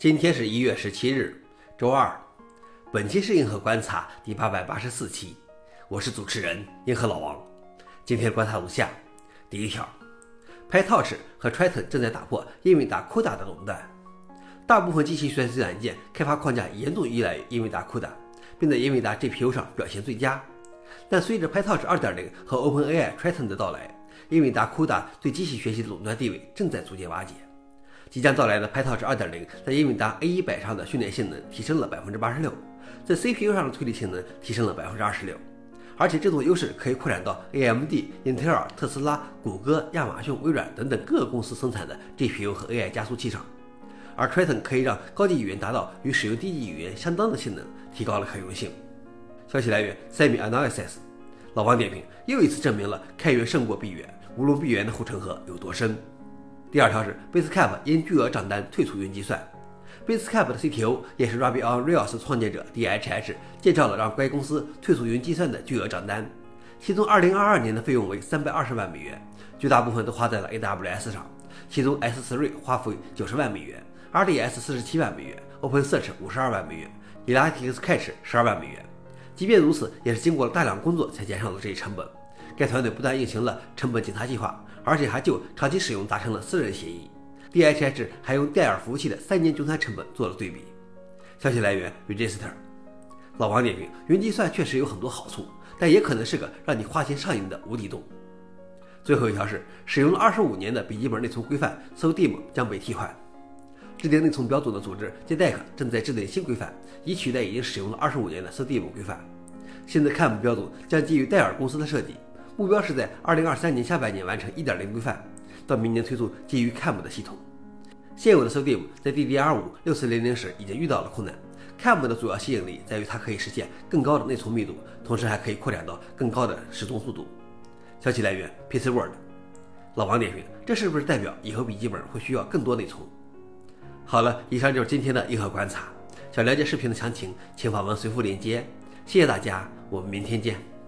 今天是一月十七日，周二。本期是硬核观察第八百八十四期，我是主持人硬核老王。今天观察如下：第一条，PyTorch 和 Triton 正在打破英伟达 CUDA 的垄断。大部分机器学习软件开发框架严重依赖于英伟达 CUDA，并在英伟达 GPU 上表现最佳。但随着 PyTorch 2.0和 OpenAI Triton 的到来，英伟达 CUDA 对机器学习的垄断地位正在逐渐瓦解。即将到来的 PyTorch 2.0在英伟达 A100 上的训练性能提升了百分之八十六，在 CPU 上的推理性能提升了百分之二十六，而且这种优势可以扩展到 AMD、英特尔、特斯拉、谷歌、亚马逊、微软等等各个公司生产的 GPU 和 AI 加速器上。而 Triton 可以让高级语言达到与使用低级语言相当的性能，提高了可用性。消息来源：SemiAnalysis。老王点评又一次证明了开源胜过闭源，无论闭源的护城河有多深。第二条是 Basecamp 因巨额账单退出云计算。Basecamp 的 CTO 也是 Ruby on Rails 创建者 DHH 介绍了让该公司退出云计算的巨额账单，其中2022年的费用为320万美元，绝大部分都花在了 AWS 上，其中 S3 花费90万美元，RDS 47万美元，OpenSearch 52万美元，Elasticsearch 12万美元。即便如此，也是经过了大量工作才减少了这一成本。该团队不但运行了成本检查计划，而且还就长期使用达成了私人协议。DHH 还用戴尔服务器的三年均摊成本做了对比。消息来源：Register。老王点评：云计算确实有很多好处，但也可能是个让你花钱上瘾的无底洞。最后一条是，使用了二十五年的笔记本内存规范 SODIMM 将被替换。制定内存标准的组织 JEDEC 正在制定新规范，以取代已经使用了二十五年的 SODIMM 规范。新的 CAM 标准将基于戴尔公司的设计。目标是在二零二三年下半年完成一点零规范，到明年推出基于 CAM 的系统。现有的 SoDim 在 DDR5 六四零零时已经遇到了困难。CAMM 的主要吸引力在于它可以实现更高的内存密度，同时还可以扩展到更高的时钟速度。消息来源：PC World。老王点评：这是不是代表以后笔记本会需要更多内存？好了，以上就是今天的硬核观察。想了解视频的详情，请访问随附链接。谢谢大家，我们明天见。